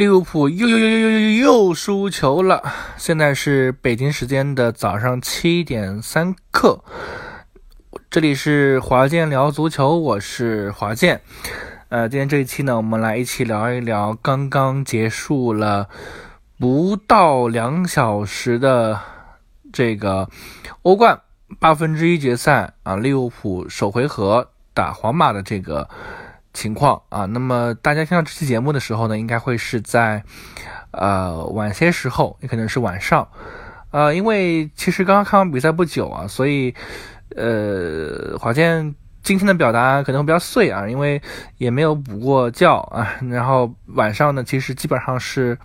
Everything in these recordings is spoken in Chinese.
利物浦又又又又又又又输球了。现在是北京时间的早上七点三刻，这里是华健聊足球，我是华健。呃，今天这一期呢，我们来一起聊一聊刚刚结束了不到两小时的这个欧冠八分之一决赛啊，利物浦首回合打皇马的这个。情况啊，那么大家听到这期节目的时候呢，应该会是在呃晚些时候，也可能是晚上，呃，因为其实刚刚看完比赛不久啊，所以呃，华健今天的表达可能会比较碎啊，因为也没有补过觉啊，然后晚上呢，其实基本上是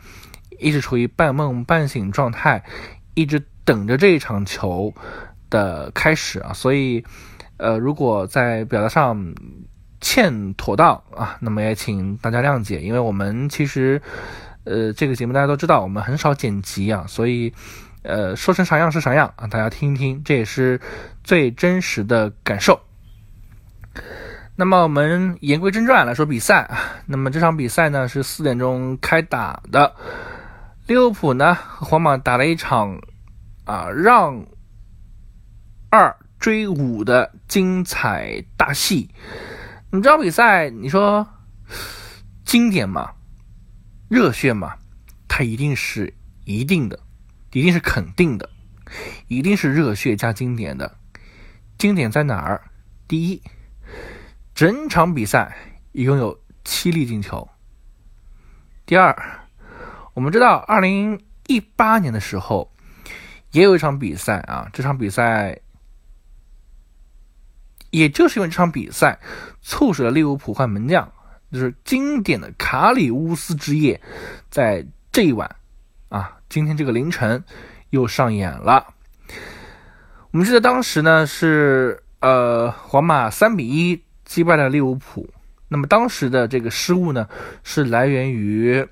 一直处于半梦半醒状态，一直等着这一场球的开始啊，所以呃，如果在表达上。欠妥当啊，那么也请大家谅解，因为我们其实，呃，这个节目大家都知道，我们很少剪辑啊，所以，呃，说成啥样是啥样啊，大家听一听，这也是最真实的感受。那么我们言归正传来说比赛啊，那么这场比赛呢是四点钟开打的，利物浦呢和皇马打了一场啊让二追五的精彩大戏。你这场比赛，你说经典吗？热血吗？它一定是一定的，一定是肯定的，一定是热血加经典的。经典在哪儿？第一，整场比赛一共有七粒进球。第二，我们知道二零一八年的时候也有一场比赛啊，这场比赛。也就是因为这场比赛，促使了利物浦换门将，就是经典的卡里乌斯之夜，在这一晚，啊，今天这个凌晨又上演了。我们记得当时呢是呃皇马三比一击败了利物浦，那么当时的这个失误呢是来源于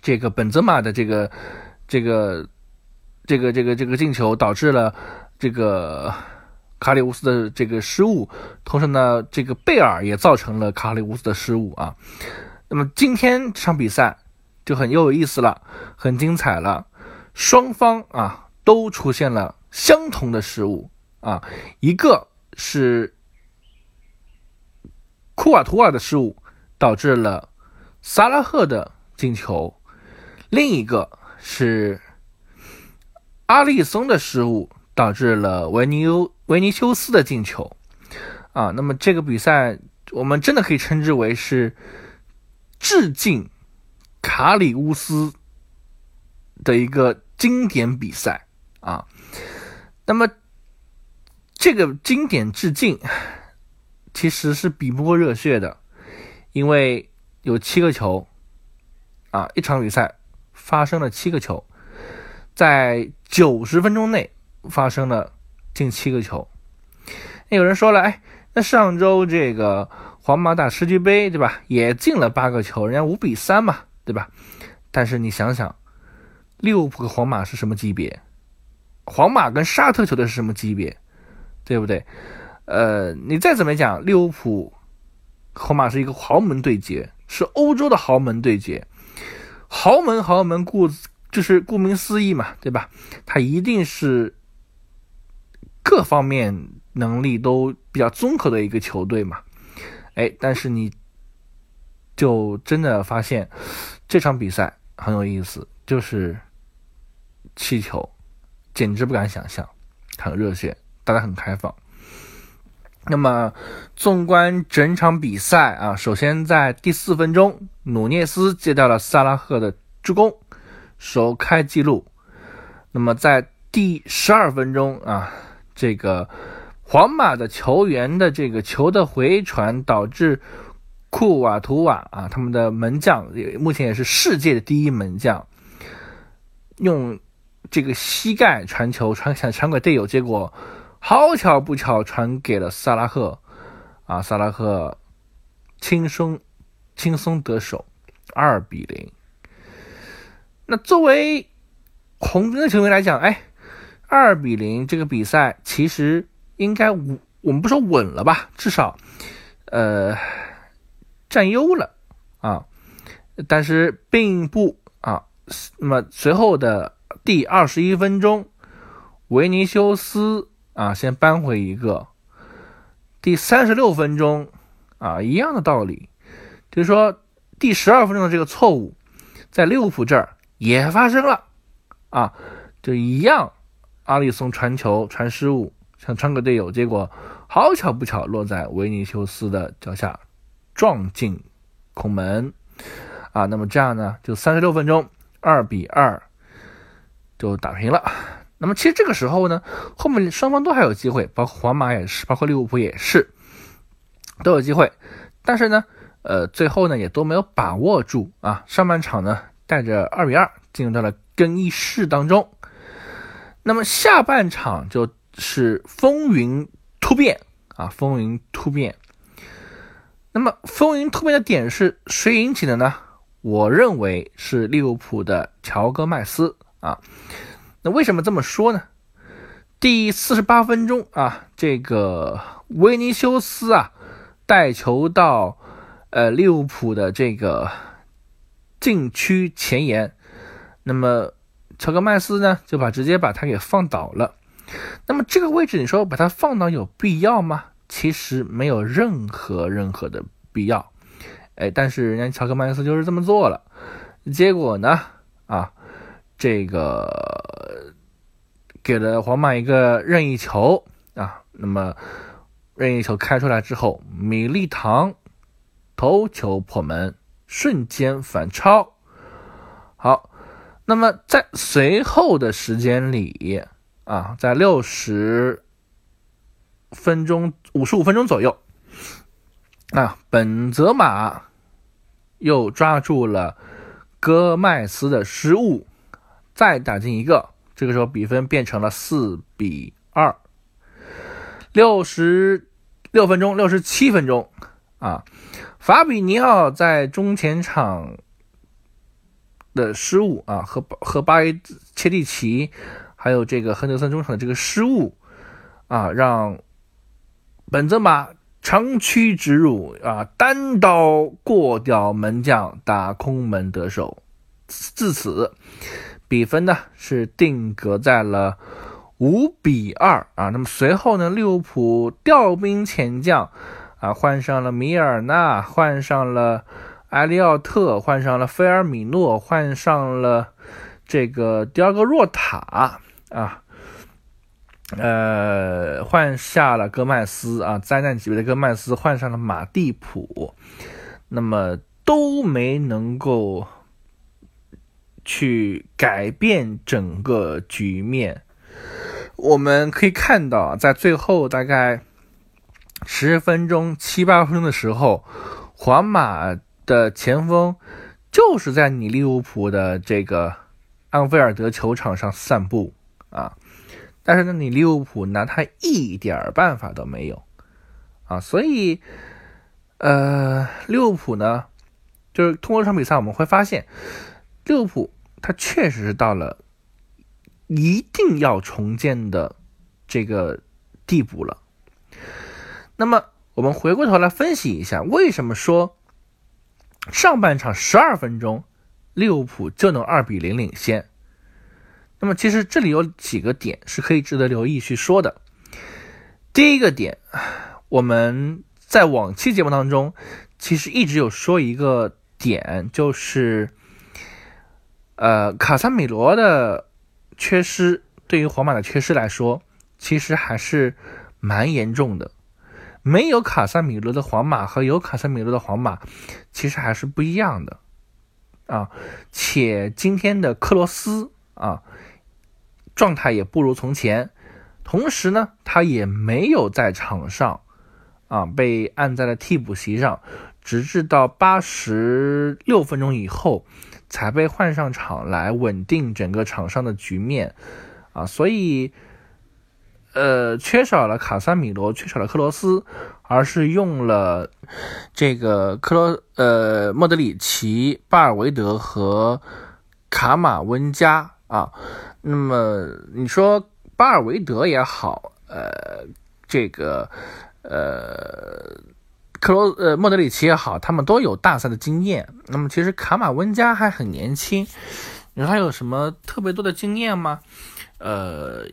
这个本泽马的这个这个这个这个这个进球导致了这个。卡里乌斯的这个失误，同时呢，这个贝尔也造成了卡里乌斯的失误啊。那么今天这场比赛就很又有意思了，很精彩了。双方啊都出现了相同的失误啊，一个是库瓦图尔的失误导致了萨拉赫的进球，另一个是阿利松的失误导致了维尼欧。维尼修斯的进球啊，那么这个比赛我们真的可以称之为是致敬卡里乌斯的一个经典比赛啊。那么这个经典致敬其实是比不过热血的，因为有七个球啊，一场比赛发生了七个球，在九十分钟内发生了。进七个球，那有人说了，哎，那上周这个皇马打世俱杯，对吧？也进了八个球，人家五比三嘛，对吧？但是你想想，利物浦和皇马是什么级别？皇马跟沙特球队是什么级别？对不对？呃，你再怎么讲，利物浦皇马是一个豪门对决，是欧洲的豪门对决，豪门豪门顾就是顾名思义嘛，对吧？他一定是。各方面能力都比较综合的一个球队嘛，哎，但是你就真的发现这场比赛很有意思，就是气球，简直不敢想象，很热血，大家很开放。那么，纵观整场比赛啊，首先在第四分钟，努涅斯接到了萨拉赫的助攻，首开纪录。那么在第十二分钟啊。这个皇马的球员的这个球的回传，导致库瓦图瓦啊，他们的门将目前也是世界的第一门将，用这个膝盖传球传想传给队友，结果好巧不巧传给了萨拉赫啊，萨拉赫轻松轻松得手，二比零。那作为红军的球员来讲，哎。二比零，这个比赛其实应该我我们不说稳了吧，至少，呃，占优了啊。但是并不啊。那么随后的第二十一分钟，维尼修斯啊先扳回一个。第三十六分钟啊，一样的道理，就是说第十二分钟的这个错误，在利物浦这儿也发生了啊，就一样，阿里松传球传失误，想传给队友，结果好巧不巧落在维尼修斯的脚下，撞进空门啊。那么这样呢，就三十六分钟。二比二就打平了。那么其实这个时候呢，后面双方都还有机会，包括皇马也是，包括利物浦也是，都有机会。但是呢，呃，最后呢也都没有把握住啊。上半场呢带着二比二进入到了更衣室当中。那么下半场就是风云突变啊，风云突变。那么风云突变的点是谁引起的呢？我认为是利物浦的乔戈麦斯啊，那为什么这么说呢？第四十八分钟啊，这个维尼修斯啊带球到呃利物浦的这个禁区前沿，那么乔戈麦斯呢就把直接把他给放倒了。那么这个位置你说把他放倒有必要吗？其实没有任何任何的必要。哎，但是人家乔克曼斯就是这么做了，结果呢，啊，这个给了皇马一个任意球啊，那么任意球开出来之后，米利唐头球破门，瞬间反超。好，那么在随后的时间里啊，在六十分钟、五十五分钟左右啊，本泽马。又抓住了戈麦斯的失误，再打进一个，这个时候比分变成了四比二。六十六分钟，六十七分钟啊，法比尼奥在中前场的失误啊，和和巴耶切蒂奇，还有这个亨德森中场的这个失误啊，让本泽马。长驱直入啊，单刀过掉门将，打空门得手。至此，比分呢是定格在了五比二啊。那么随后呢，利物浦调兵遣将啊，换上了米尔纳，换上了埃利奥特，换上了菲尔米诺，换上了这个第二个若塔啊。呃，换下了戈麦斯啊，灾难级别的戈麦斯换上了马蒂普，那么都没能够去改变整个局面。我们可以看到，在最后大概十分钟、七八分钟的时候，皇马的前锋就是在你利物浦的这个安菲尔德球场上散步啊。但是呢，你利物浦拿他一点办法都没有啊，所以，呃，利物浦呢，就是通过这场比赛，我们会发现，利物浦他确实是到了一定要重建的这个地步了。那么，我们回过头来分析一下，为什么说上半场十二分钟利物浦就能二比零领先？那么其实这里有几个点是可以值得留意去说的。第一个点，我们在往期节目当中其实一直有说一个点，就是呃卡萨米罗的缺失对于皇马的缺失来说，其实还是蛮严重的。没有卡塞米罗的皇马和有卡塞米罗的皇马其实还是不一样的啊。且今天的克罗斯啊。状态也不如从前，同时呢，他也没有在场上，啊，被按在了替补席上，直至到八十六分钟以后才被换上场来稳定整个场上的局面，啊，所以，呃，缺少了卡萨米罗，缺少了克罗斯，而是用了这个克罗，呃，莫德里奇、巴尔维德和卡马温加啊。那么你说巴尔维德也好，呃，这个呃克罗呃莫德里奇也好，他们都有大赛的经验。那么其实卡马温加还很年轻，你说他有什么特别多的经验吗？呃，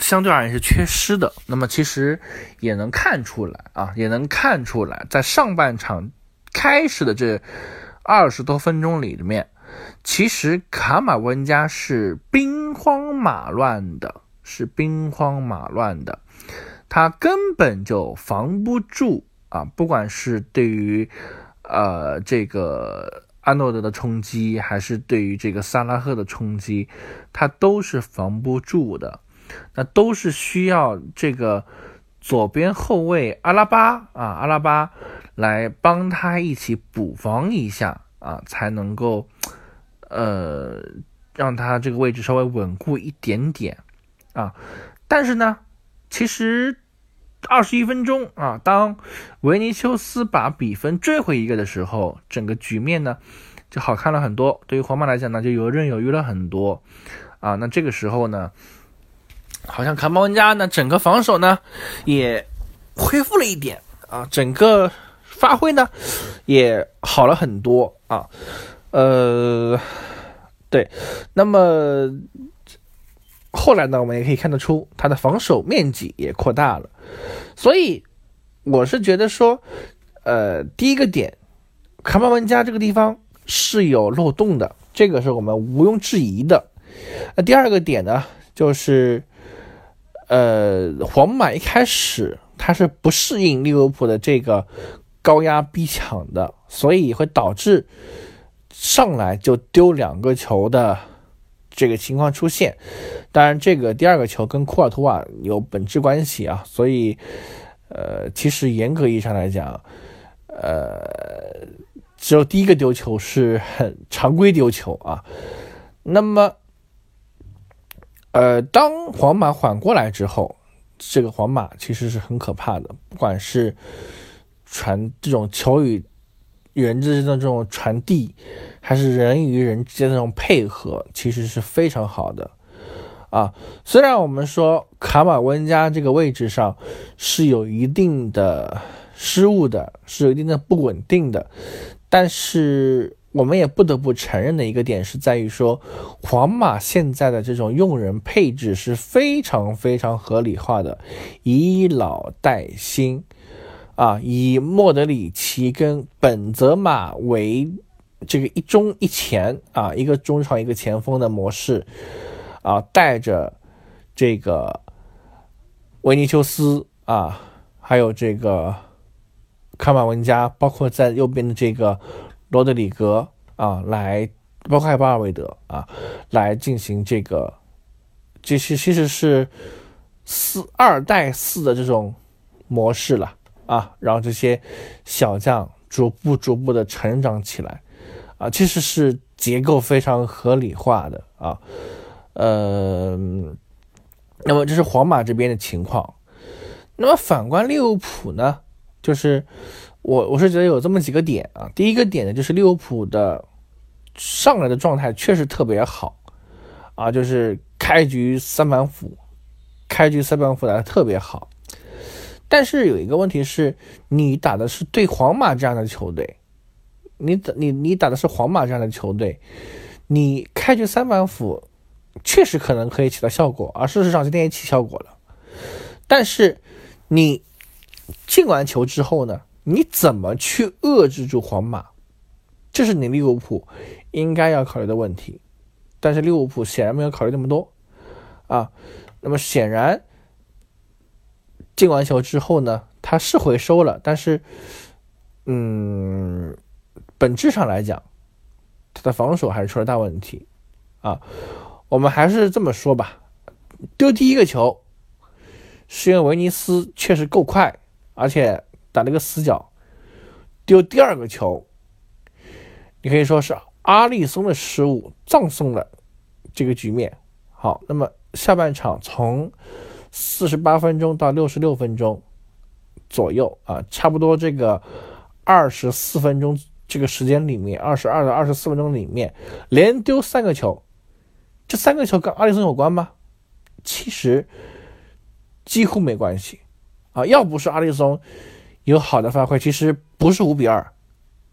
相对而言是缺失的。那么其实也能看出来啊，也能看出来，在上半场开始的这二十多分钟里面，其实卡马温加是兵荒马乱的，是兵荒马乱的，他根本就防不住。啊，不管是对于，呃，这个阿诺德的冲击，还是对于这个萨拉赫的冲击，他都是防不住的。那都是需要这个左边后卫阿拉巴啊，阿拉巴来帮他一起补防一下啊，才能够，呃，让他这个位置稍微稳固一点点啊。但是呢，其实。二十一分钟啊，当维尼修斯把比分追回一个的时候，整个局面呢就好看了很多。对于皇马来讲呢，就游刃有余了很多啊。那这个时候呢，好像卡马文加呢整个防守呢也恢复了一点啊，整个发挥呢也好了很多啊。呃，对，那么。后来呢，我们也可以看得出，他的防守面积也扩大了。所以，我是觉得说，呃，第一个点，卡马文加这个地方是有漏洞的，这个是我们毋庸置疑的。那第二个点呢，就是，呃，皇马一开始他是不适应利物浦的这个高压逼抢的，所以会导致上来就丢两个球的。这个情况出现，当然，这个第二个球跟库尔图瓦有本质关系啊，所以，呃，其实严格意义上来讲，呃，只有第一个丢球是很常规丢球啊。那么，呃，当皇马缓过来之后，这个皇马其实是很可怕的，不管是传这种球与。人之间的这种传递，还是人与人之间的这种配合，其实是非常好的啊。虽然我们说卡马温加这个位置上是有一定的失误的，是有一定的不稳定的，但是我们也不得不承认的一个点是在于说，皇马现在的这种用人配置是非常非常合理化的，以老带新。啊，以莫德里奇跟本泽马为这个一中一前啊，一个中场一个前锋的模式啊，带着这个维尼修斯啊，还有这个卡马文加，包括在右边的这个罗德里格啊，来，包括还有巴尔韦德啊，来进行这个，这是其实是四二带四的这种模式了。啊，让这些小将逐步逐步的成长起来，啊，其实是结构非常合理化的啊，呃，那么这是皇马这边的情况，那么反观利物浦呢，就是我我是觉得有这么几个点啊，第一个点呢就是利物浦的上来的状态确实特别好，啊，就是开局三板斧，开局三板斧打的特别好。但是有一个问题是，你打的是对皇马这样的球队，你打你你打的是皇马这样的球队，你开局三板斧确实可能可以起到效果，而事实上今天也起效果了。但是你进完球之后呢，你怎么去遏制住皇马？这是你利物浦应该要考虑的问题。但是利物浦显然没有考虑那么多啊，那么显然。进完球之后呢，他是回收了，但是，嗯，本质上来讲，他的防守还是出了大问题啊。我们还是这么说吧，丢第一个球是因为威尼斯确实够快，而且打了个死角。丢第二个球，你可以说是阿利松的失误葬送了这个局面。好，那么下半场从。四十八分钟到六十六分钟左右啊，差不多这个二十四分钟这个时间里面，二十二到二十四分钟里面连丢三个球，这三个球跟阿里松有关吗？其实几乎没关系啊，要不是阿里松有好的发挥，其实不是五比二，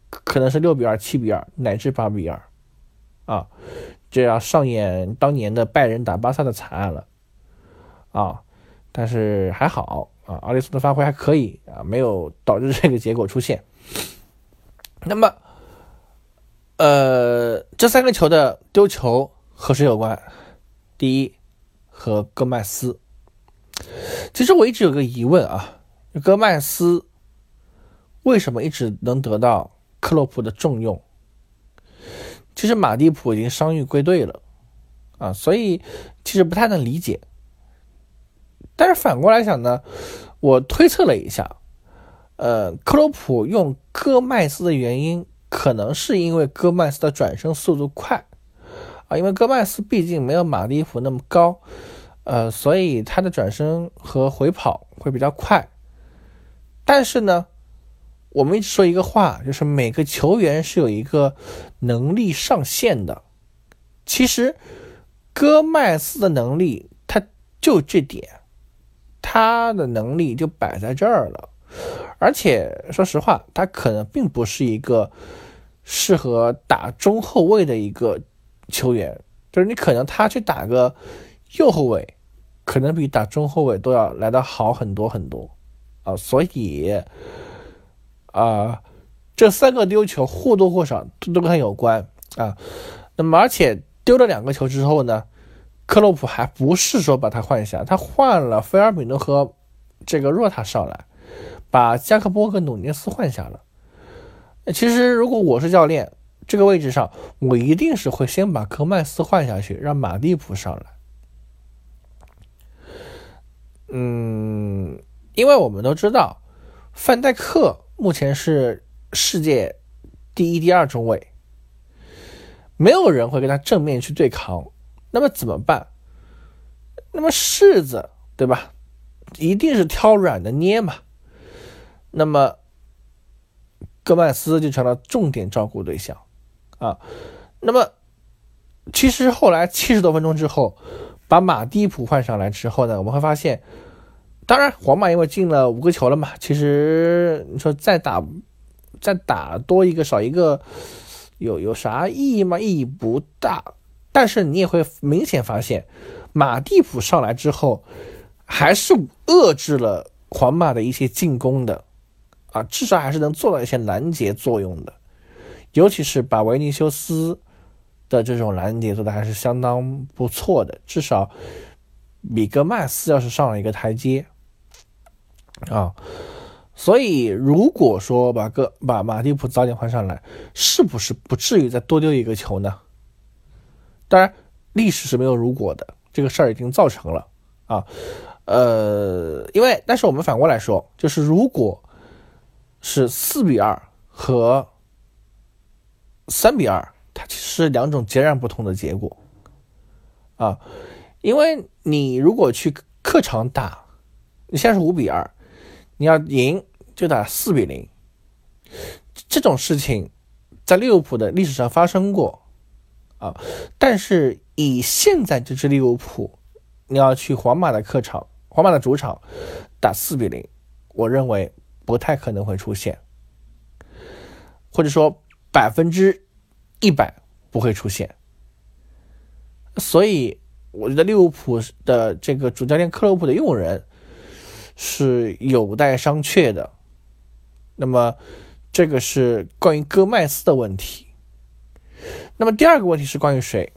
可能是六比二、七比二乃至八比二，啊，这要上演当年的拜仁打巴萨的惨案了，啊，但是还好啊，阿里斯的发挥还可以啊，没有导致这个结果出现。那么，呃，这三个球的丢球和谁有关？第一，和戈麦斯。其实我一直有个疑问啊，戈麦斯。为什么一直能得到克洛普的重用？其实马蒂普已经伤愈归队了啊，所以其实不太能理解。但是反过来想呢，我推测了一下，呃，克洛普用戈麦斯的原因，可能是因为戈麦斯的转身速度快啊，因为戈麦斯毕竟没有马蒂普那么高，呃，所以他的转身和回跑会比较快。但是呢？我们一直说一个话，就是每个球员是有一个能力上限的。其实，戈麦斯的能力，他就这点，他的能力就摆在这儿了。而且，说实话，他可能并不是一个适合打中后卫的一个球员。就是你可能他去打个右后卫，可能比打中后卫都要来的好很多很多啊。所以。啊，这三个丢球或多或少都跟他有关啊。那么，而且丢了两个球之后呢，克洛普还不是说把他换下，他换了菲尔米诺和这个若塔上来，把加克波和努涅斯换下了。其实，如果我是教练，这个位置上我一定是会先把科麦斯换下去，让马蒂普上来。嗯，因为我们都知道范戴克。目前是世界第一、第二中卫，没有人会跟他正面去对抗。那么怎么办？那么柿子对吧？一定是挑软的捏嘛。那么戈麦斯就成了重点照顾对象啊。那么其实后来七十多分钟之后，把马蒂普换上来之后呢，我们会发现。当然，皇马因为进了五个球了嘛，其实你说再打，再打多一个少一个，有有啥意义吗？意义不大。但是你也会明显发现，马蒂普上来之后，还是遏制了皇马的一些进攻的，啊，至少还是能做到一些拦截作用的，尤其是把维尼修斯的这种拦截做的还是相当不错的，至少米格曼斯要是上了一个台阶。啊，所以如果说把个把马蒂普早点换上来，是不是不至于再多丢一个球呢？当然，历史是没有如果的，这个事儿已经造成了啊。呃，因为但是我们反过来说，就是如果是四比二和三比二，它其实两种截然不同的结果啊。因为你如果去客场打，你现在是五比二。你要赢就打四比零，这种事情在利物浦的历史上发生过啊。但是以现在这支利物浦，你要去皇马的客场、皇马的主场打四比零，我认为不太可能会出现，或者说百分之一百不会出现。所以我觉得利物浦的这个主教练克洛普的用人。是有待商榷的。那么，这个是关于戈麦斯的问题。那么第二个问题是关于谁？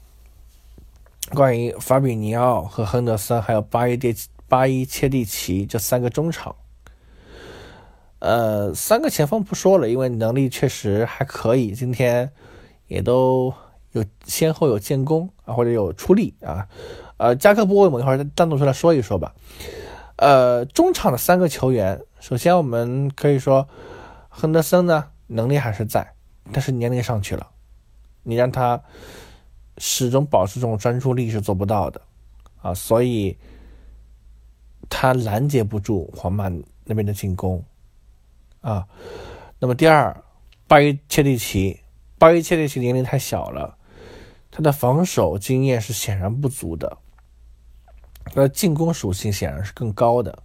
关于法比尼奥和亨德森，还有巴伊蒂巴伊切蒂奇这三个中场。呃，三个前锋不说了，因为能力确实还可以，今天也都有先后有建功啊，或者有出力啊。呃，加克波，我们一会儿单独出来说一说吧。呃，中场的三个球员，首先我们可以说，亨德森呢能力还是在，但是年龄上去了，你让他始终保持这种专注力是做不到的啊，所以他拦截不住皇马那边的进攻啊。那么第二，巴伊切蒂奇，巴伊切蒂奇年龄太小了，他的防守经验是显然不足的。那进攻属性显然是更高的，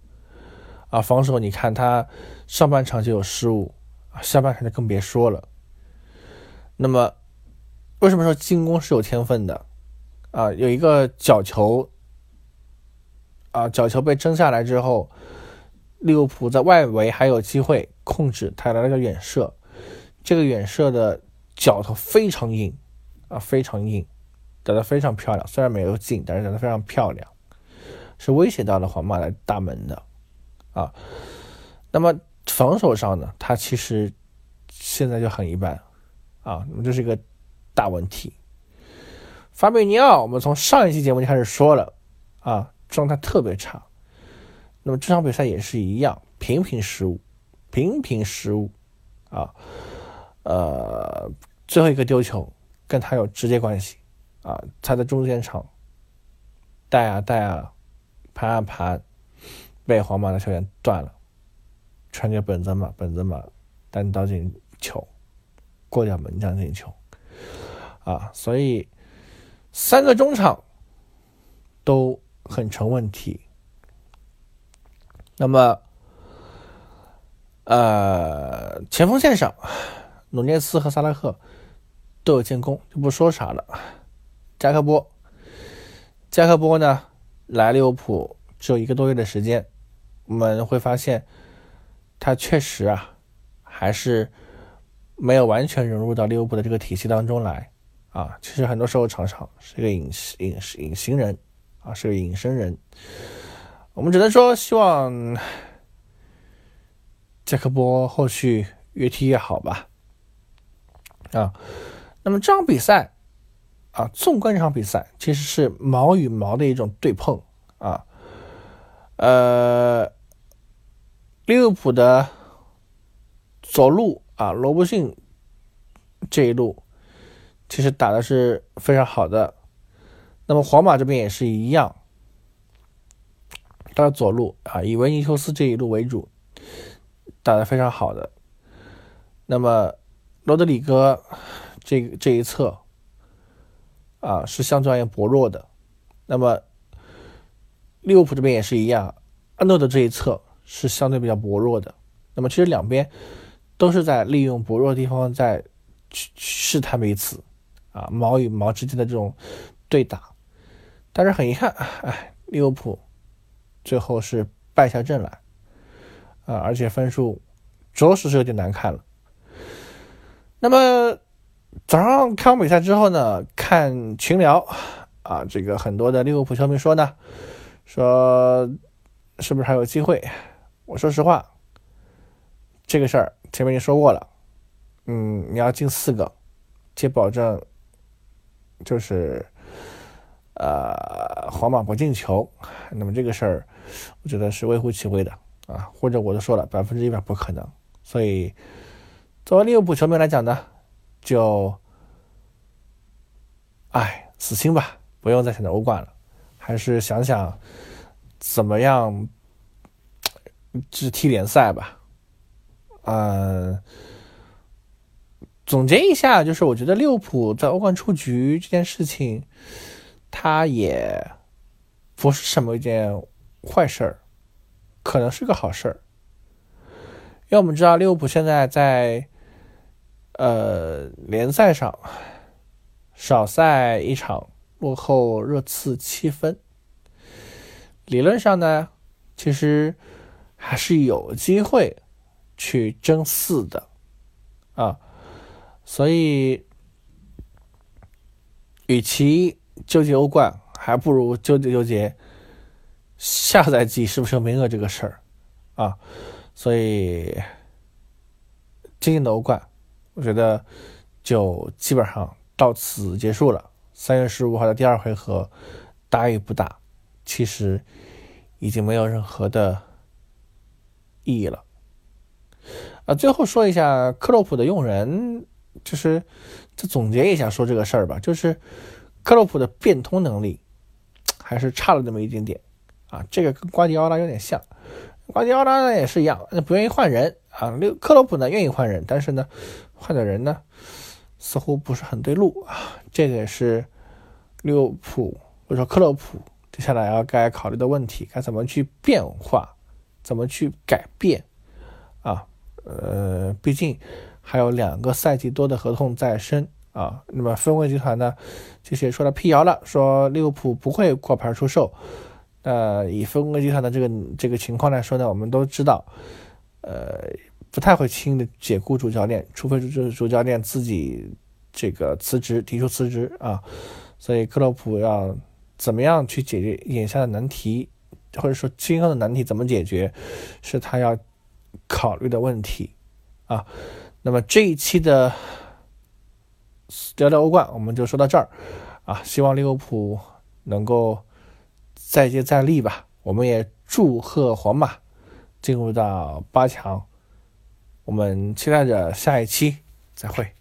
啊，防守你看他上半场就有失误，啊，下半场就更别说了。那么，为什么说进攻是有天分的？啊，有一个角球，啊，角球被争下来之后，利物浦在外围还有机会控制，他来了个远射，这个远射的脚头非常硬，啊，非常硬，打得非常漂亮。虽然没有进，但是打得非常漂亮，是威胁到了皇马的大门的，啊。那么防守上呢，他其实现在就很一般，啊，那么这是一个大问题。法比尼奥，我们从上一期节目就开始说了，啊，状态特别差。那么这场比赛也是一样，频频失误，频频失误，啊，呃，最后一个丢球跟他有直接关系，啊，他在中间场带啊带啊，盘啊盘，被皇马的球员断了，传给本泽马，本泽马单刀进球，过掉门将进球，啊，所以。三个中场都很成问题，那么，呃，前锋线上，努涅斯和萨拉赫都有建功，就不说啥了。加克波，加克波呢来利物浦只有一个多月的时间，我们会发现他确实啊，还是没有完全融入到利物浦的这个体系当中来。啊，其实很多时候场上是一个隐隐隐形人，啊，是个隐身人。我们只能说希望杰克波后续越踢越好吧。啊，那么这场比赛啊，纵观这场比赛，其实是毛与毛的一种对碰啊。呃，利物浦的左路啊，罗伯逊这一路。其实打的是非常好的，那么皇马这边也是一样，他的左路啊，以维尼修斯这一路为主，打的非常好的。那么罗德里戈这这一侧啊是相对而言薄弱的，那么利物浦这边也是一样，安诺的这一侧是相对比较薄弱的。那么其实两边都是在利用薄弱的地方在去试探彼此。啊，毛与毛之间的这种对打，但是很遗憾，哎，利物浦最后是败下阵来，啊，而且分数着实是有点难看了。那么早上看完比赛之后呢，看群聊，啊，这个很多的利物浦球迷说呢，说是不是还有机会？我说实话，这个事儿前面已经说过了，嗯，你要进四个，且保证。就是，呃，皇马不进球，那么这个事儿，我觉得是微乎其微的啊，或者我都说了，百分之一百不可能。所以，作为利物浦球迷来讲呢，就，哎，死心吧，不用再想着欧冠了，还是想想怎么样只踢联赛吧，嗯。总结一下，就是我觉得利物浦在欧冠出局这件事情，它也不是什么一件坏事儿，可能是个好事儿。因为我们知道利物浦现在在呃联赛上少赛一场，落后热刺七分，理论上呢，其实还是有机会去争四的啊。所以，与其纠结欧冠，还不如纠结纠结下赛季是不是有名额这个事儿啊。所以，今年的欧冠，我觉得就基本上到此结束了。三月十五号的第二回合，打与不打，其实已经没有任何的意义了。啊，最后说一下克洛普的用人。就是，再总结一下说这个事儿吧。就是克洛普的变通能力还是差了那么一点点啊。这个跟瓜迪奥拉有点像，瓜迪奥拉呢也是一样，那不愿意换人啊。六克洛普呢愿意换人，但是呢换的人呢似乎不是很对路啊。这个也是利物浦或者说克洛普接下来要该考虑的问题，该怎么去变化怎么去改变啊？呃，毕竟还有两个赛季多的合同在身啊。那么分威集团呢，其实也说了辟谣了，说利物浦不会挂牌出售。呃，以分威集团的这个这个情况来说呢，我们都知道，呃，不太会轻易的解雇主教练，除非是主教练自己这个辞职，提出辞职啊。所以克洛普要怎么样去解决眼下的难题，或者说今后的难题怎么解决，是他要考虑的问题啊。那么这一期的聊聊欧冠，我们就说到这儿啊。希望利物浦能够再接再厉吧。我们也祝贺皇马进入到八强。我们期待着下一期再会。